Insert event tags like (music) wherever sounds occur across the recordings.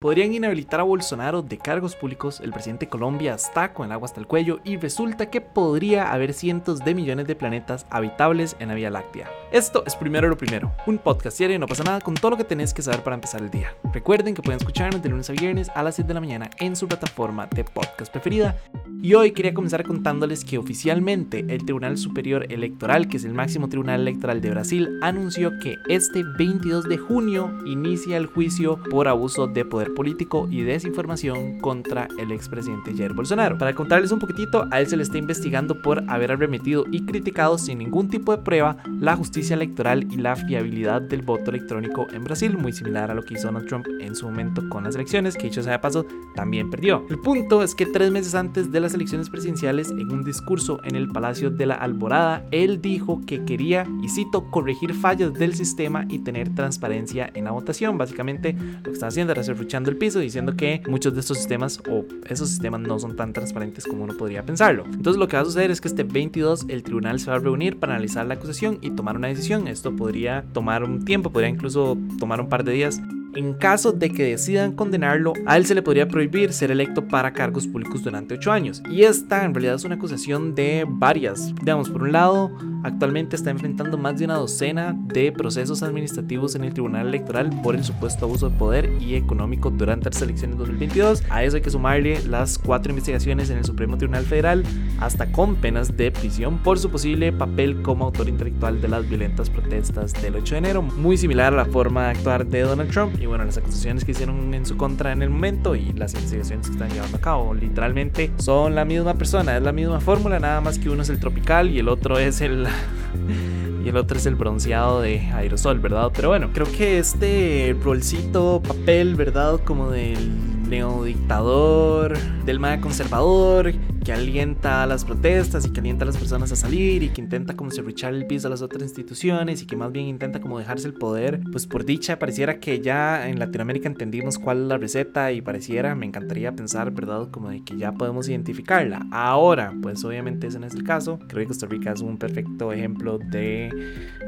Podrían inhabilitar a Bolsonaro de cargos públicos, el presidente de Colombia está con el agua hasta el cuello y resulta que podría haber cientos de millones de planetas habitables en la Vía Láctea. Esto es Primero lo Primero, un podcast diario no pasa nada con todo lo que tenés que saber para empezar el día. Recuerden que pueden escucharnos de lunes a viernes a las 7 de la mañana en su plataforma de podcast preferida. Y hoy quería comenzar contándoles que oficialmente el Tribunal Superior Electoral, que es el máximo tribunal electoral de Brasil, anunció que este 22 de junio inicia el juicio por abuso de poder político y desinformación contra el expresidente Jair Bolsonaro. Para contarles un poquitito, a él se le está investigando por haber arremetido y criticado sin ningún tipo de prueba la justicia electoral y la fiabilidad del voto electrónico en Brasil, muy similar a lo que hizo Donald Trump en su momento con las elecciones, que dicho sea de paso, también perdió. El punto es que tres meses antes de las elecciones presidenciales, en un discurso en el Palacio de la Alborada, él dijo que quería, y cito, corregir fallas del sistema y tener transparencia en la votación. Básicamente lo que está haciendo era el piso diciendo que muchos de estos sistemas o esos sistemas no son tan transparentes como uno podría pensarlo. Entonces lo que va a suceder es que este 22 el tribunal se va a reunir para analizar la acusación y tomar una decisión. Esto podría tomar un tiempo, podría incluso tomar un par de días. En caso de que decidan condenarlo, a él se le podría prohibir ser electo para cargos públicos durante 8 años. Y esta en realidad es una acusación de varias. Digamos, por un lado, Actualmente está enfrentando más de una docena de procesos administrativos en el Tribunal Electoral por el supuesto abuso de poder y económico durante las elecciones 2022. A eso hay que sumarle las cuatro investigaciones en el Supremo Tribunal Federal, hasta con penas de prisión por su posible papel como autor intelectual de las violentas protestas del 8 de enero, muy similar a la forma de actuar de Donald Trump y bueno, las acusaciones que hicieron en su contra en el momento y las investigaciones que están llevando a cabo. Literalmente son la misma persona, es la misma fórmula, nada más que uno es el tropical y el otro es el (laughs) y el otro es el bronceado de aerosol, ¿verdad? Pero bueno, creo que este rolcito, papel, ¿verdad? Como del neodictador, del más conservador, que alienta a las protestas y que alienta a las personas a salir y que intenta como serruchar el piso a las otras instituciones y que más bien intenta como dejarse el poder, pues por dicha pareciera que ya en Latinoamérica entendimos cuál es la receta y pareciera, me encantaría pensar, ¿verdad? Como de que ya podemos identificarla. Ahora, pues obviamente ese no es el caso. Creo que Costa Rica es un perfecto ejemplo de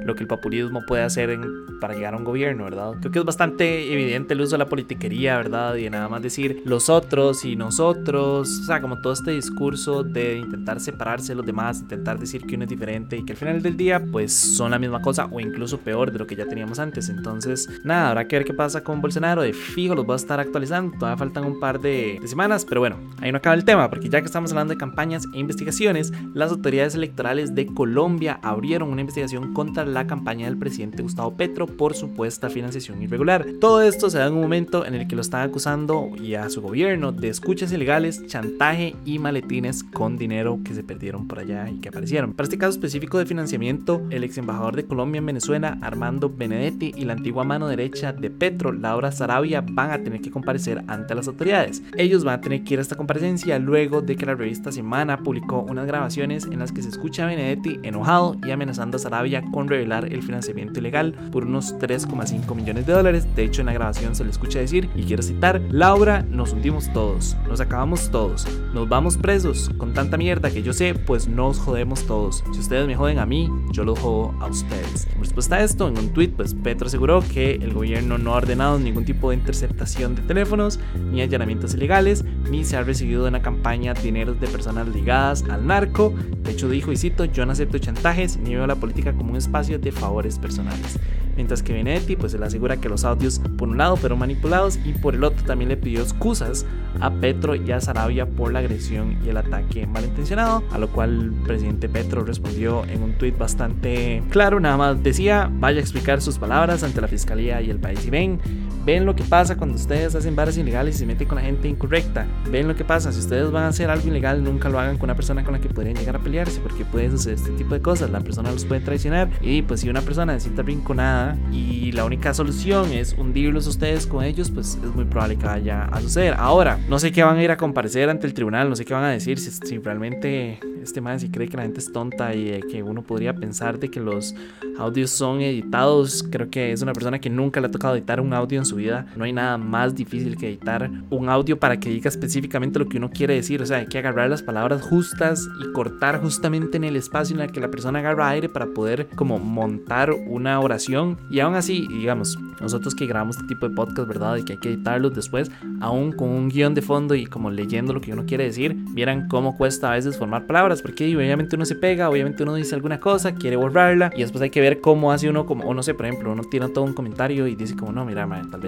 lo que el populismo puede hacer para llegar a un gobierno, ¿verdad? Creo que es bastante evidente el uso de la politiquería, ¿verdad? Y nada más decir los otros y nosotros, o sea, como todo este discurso de intentar separarse de los demás, intentar decir que uno es diferente y que al final del día pues son la misma cosa o incluso peor de lo que ya teníamos antes. Entonces, nada, habrá que ver qué pasa con Bolsonaro. De fijo los va a estar actualizando. Todavía faltan un par de, de semanas, pero bueno, ahí no acaba el tema porque ya que estamos hablando de campañas e investigaciones, las autoridades electorales de Colombia abrieron una investigación contra la campaña del presidente Gustavo Petro por supuesta financiación irregular. Todo esto se da en un momento en el que lo están acusando y a su gobierno de escuchas ilegales, chantaje y maletín con dinero que se perdieron por allá y que aparecieron. Para este caso específico de financiamiento, el ex embajador de Colombia en Venezuela, Armando Benedetti, y la antigua mano derecha de Petro, Laura Sarabia, van a tener que comparecer ante las autoridades. Ellos van a tener que ir a esta comparecencia luego de que la revista Semana publicó unas grabaciones en las que se escucha a Benedetti enojado y amenazando a Sarabia con revelar el financiamiento ilegal por unos 3,5 millones de dólares. De hecho, en la grabación se le escucha decir, y quiero citar, Laura, nos hundimos todos, nos acabamos todos, nos vamos presos con tanta mierda que yo sé, pues nos jodemos todos. Si ustedes me joden a mí, yo los jodo a ustedes. En respuesta a esto, en un tweet, pues Petro aseguró que el gobierno no ha ordenado ningún tipo de interceptación de teléfonos, ni allanamientos ilegales, ni se ha recibido de una campaña dineros de personas ligadas al narco. De hecho, dijo, y cito, yo no acepto chantajes ni veo la política como un espacio de favores personales. Mientras que Benedetti pues le asegura que los audios por un lado fueron manipulados y por el otro también le pidió excusas a Petro y a Sarabia por la agresión y el ataque malintencionado, a lo cual el presidente Petro respondió en un tuit bastante claro, nada más decía, vaya a explicar sus palabras ante la fiscalía y el país y ven, ven lo que pasa cuando ustedes hacen bares ilegales y se meten con la gente incorrecta, ven lo que pasa, si ustedes van a hacer algo ilegal nunca lo hagan con una persona con la que podrían llegar a pelearse porque puede suceder este tipo de cosas, la persona los puede traicionar. Y pues si una persona se siente rinconada y la única solución es hundirlos ustedes con ellos, pues es muy probable que vaya a suceder. Ahora, no sé qué van a ir a comparecer ante el tribunal, no sé qué van a decir, si, si realmente este man si cree que la gente es tonta y que uno podría pensar de que los audios son editados, creo que es una persona que nunca le ha tocado editar un audio en su vida. No hay nada más difícil que editar un audio para que diga específicamente lo que uno quiere decir. O sea, hay que agarrar las palabras justas y cortar justamente en el espacio en el que la persona agarra aire para poder como montar una oración. Y aún así, digamos, nosotros que grabamos este tipo de podcast, ¿verdad? Y que hay que editarlos después, aún con un guion de fondo y como leyendo lo que uno quiere decir, vieran cómo cuesta a veces formar palabras, porque obviamente uno se pega, obviamente uno dice alguna cosa, quiere borrarla y después hay que ver cómo hace uno como, o no sé, por ejemplo, uno tiene todo un comentario y dice como, no, mira, tal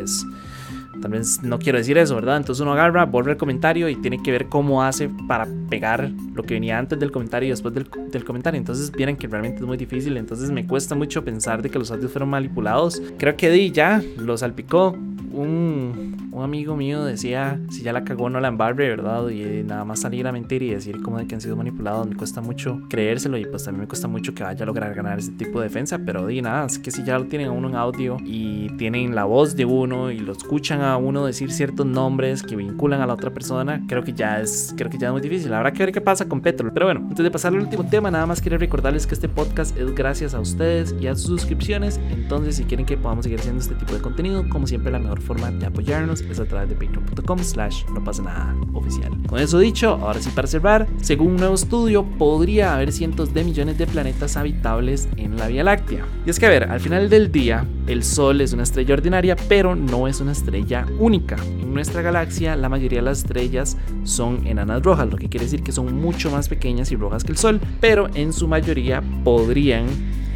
tal vez no quiero decir eso, ¿verdad? Entonces uno agarra, borra el comentario y tiene que ver cómo hace para pegar lo que venía antes del comentario y después del, del comentario. Entonces vieron que realmente es muy difícil. Entonces me cuesta mucho pensar de que los audios fueron manipulados. Creo que Di ya lo salpicó. Un, un, amigo mío decía, si ya la cagó no la embarre, ¿verdad? Y nada más salir a mentir y decir como de que han sido manipulados, me cuesta mucho creérselo y pues también me cuesta mucho que vaya a lograr ganar ese tipo de defensa, pero di nada, es que si ya lo tienen a uno en audio y tienen la voz de uno y lo escuchan a uno decir ciertos nombres que vinculan a la otra persona, creo que ya es, creo que ya es muy difícil. Habrá que ver qué pasa con Petro. Pero bueno, antes de pasar al último tema, nada más quiero recordarles que este podcast es gracias a ustedes y a sus suscripciones. Entonces, si quieren que podamos seguir haciendo este tipo de contenido, como siempre, la mejor forma de apoyarnos es a través de patreon.com slash no pasa nada oficial. Con eso dicho, ahora sí para cerrar, según un nuevo estudio, podría haber cientos de millones de planetas habitables en la Vía Láctea. Y es que a ver, al final del día, el Sol es una estrella ordinaria, pero no es una estrella única. En nuestra galaxia, la mayoría de las estrellas son enanas rojas, lo que quiere decir que son mucho más pequeñas y rojas que el Sol, pero en su mayoría podrían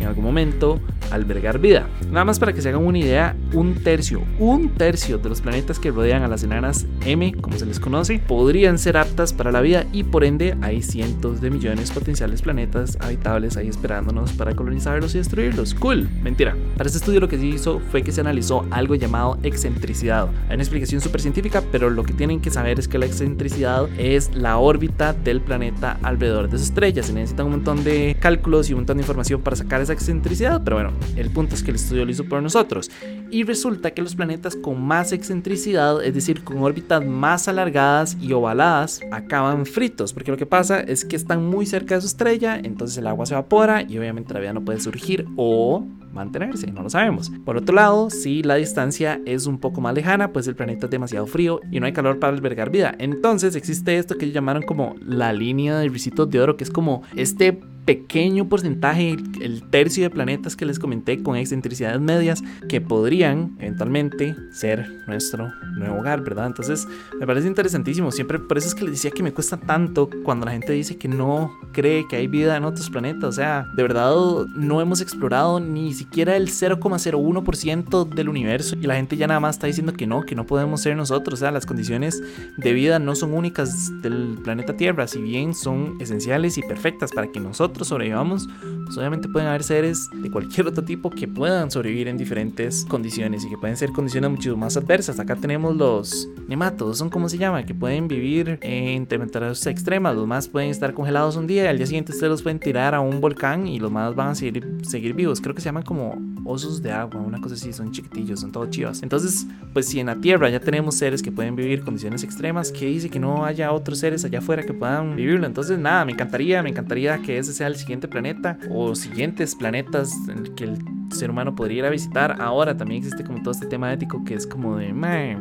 en algún momento albergar vida. Nada más para que se hagan una idea, un tercio, un tercio de los planetas que rodean a las enanas M, como se les conoce, podrían ser aptas para la vida y por ende hay cientos de millones potenciales planetas habitables ahí esperándonos para colonizarlos y destruirlos. Cool, mentira. Para este estudio lo que se hizo fue que se analizó algo llamado excentricidad. Hay una explicación súper científica, pero lo que tienen que saber es que la excentricidad es la órbita del planeta alrededor de su estrella. Se necesitan un montón de cálculos y un montón de información para sacar esa excentricidad, pero bueno, el punto es que el estudio lo hizo por nosotros. Y resulta que los planetas con más excentricidad, es decir, con órbitas más alargadas y ovaladas, acaban fritos, porque lo que pasa es que están muy cerca de su estrella, entonces el agua se evapora y obviamente la vida no puede surgir o mantenerse, no lo sabemos. Por otro lado, si la distancia es un poco más lejana, pues el planeta es demasiado frío y no hay calor para albergar vida. Entonces existe esto que llamaron como la línea de risitos de oro, que es como este pequeño porcentaje, el tercio de planetas que les comenté con excentricidades medias, que podrían eventualmente ser nuestro nuevo hogar, ¿verdad? Entonces me parece interesantísimo. Siempre por eso es que les decía que me cuesta tanto cuando la gente dice que no cree que hay vida en otros planetas. O sea, de verdad no hemos explorado ni siquiera el 0,01% del universo y la gente ya nada más está diciendo que no, que no podemos ser nosotros. O sea, las condiciones de vida no son únicas del planeta Tierra, si bien son esenciales y perfectas para que nosotros sobrevivamos, pues obviamente pueden haber seres de cualquier otro tipo que puedan sobrevivir en diferentes condiciones y que pueden ser condiciones mucho más adversas. Acá tenemos los nematodos, son como se llama, que pueden vivir en temperaturas extremas. Los más pueden estar congelados un día y al día siguiente ustedes los pueden tirar a un volcán y los más van a seguir vivos. Creo que se llaman como osos de agua, una cosa así, son chiquitillos, son todos chivas. Entonces, pues si en la Tierra ya tenemos seres que pueden vivir condiciones extremas, ¿qué dice que no haya otros seres allá afuera que puedan vivirlo? Entonces, nada, me encantaría, me encantaría que ese sea el siguiente planeta o siguientes planetas en el que el ser humano podría ir a visitar. Ahora también existe como todo este tema ético que es como de,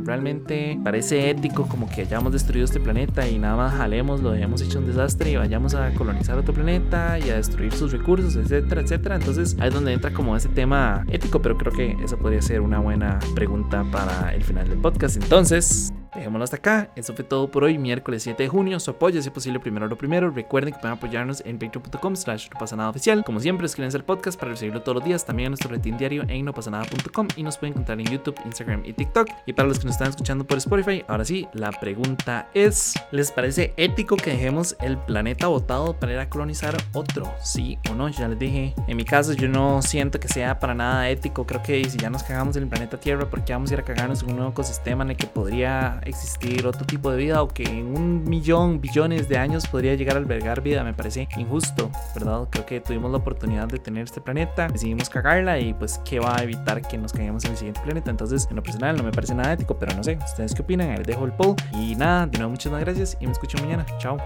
realmente parece ético como que hayamos destruido este planeta y nada más jalemos, lo hayamos hecho un desastre y vayamos a colonizar otro planeta y a destruir sus recursos, etcétera, etcétera. Entonces ahí es donde entra como ese tema ético, pero creo que eso podría ser una buena pregunta para el final del podcast. Entonces, Dejémoslo hasta acá. Eso fue todo por hoy, miércoles 7 de junio. Su apoyo, si es posible, primero lo primero. Recuerden que pueden apoyarnos en patreon.com slash no pasa nada oficial. Como siempre, escríbanse al podcast para recibirlo todos los días. También en nuestro retín diario en nopasanada.com y nos pueden encontrar en YouTube, Instagram y TikTok. Y para los que nos están escuchando por Spotify, ahora sí, la pregunta es, ¿les parece ético que dejemos el planeta botado para ir a colonizar otro? ¿Sí o no? Ya les dije, en mi caso yo no siento que sea para nada ético. Creo que si ya nos cagamos en el planeta Tierra, ¿por qué vamos a ir a cagarnos en un nuevo ecosistema en el que podría existir otro tipo de vida o que en un millón, billones de años podría llegar a albergar vida. Me parece injusto, ¿verdad? Creo que tuvimos la oportunidad de tener este planeta, decidimos cagarla y pues qué va a evitar que nos caigamos en el siguiente planeta. Entonces, en lo personal no me parece nada ético, pero no sé, ¿ustedes qué opinan? Les dejo el poll y nada, de nuevo muchas gracias y me escucho mañana. Chao.